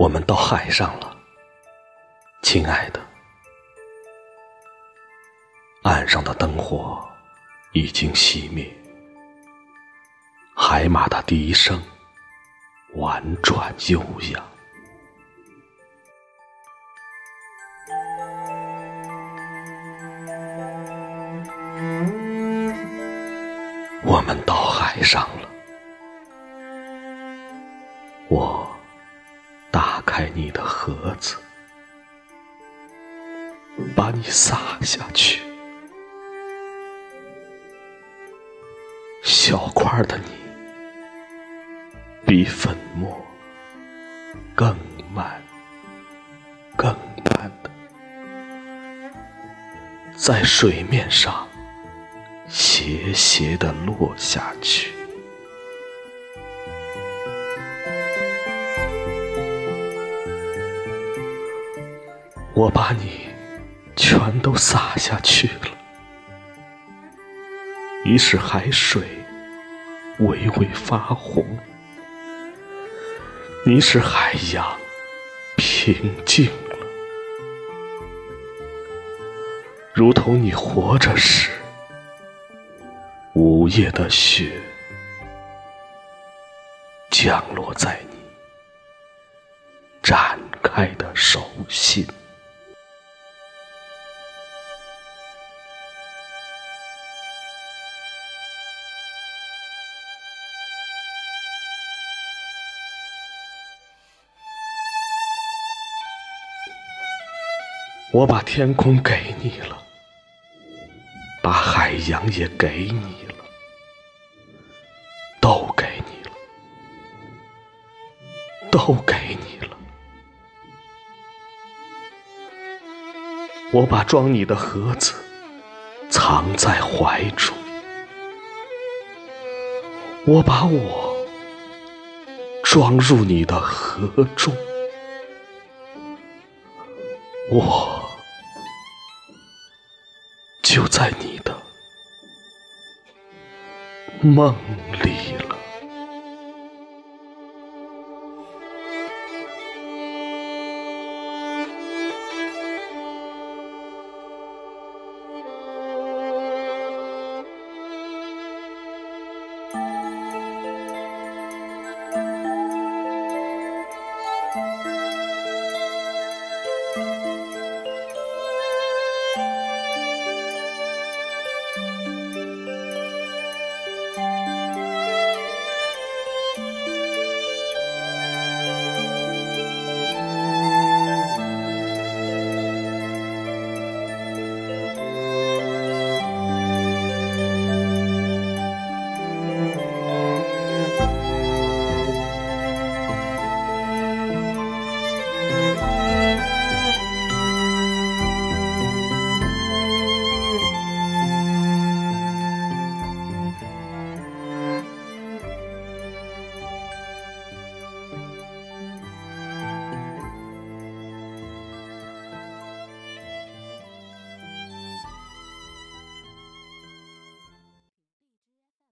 我们到海上了，亲爱的。岸上的灯火已经熄灭，海马的笛声婉转悠扬。我们到海上了，你的盒子，把你撒下去。小块的你，比粉末更慢、更慢的，在水面上斜斜的落下去。我把你全都洒下去了。你是海水微微发红，你使海洋平静了，如同你活着时，午夜的雪降落在你展开的手心。我把天空给你了，把海洋也给你了，都给你了，都给你了。我把装你的盒子藏在怀中，我把我装入你的盒中，我。就在你的梦里。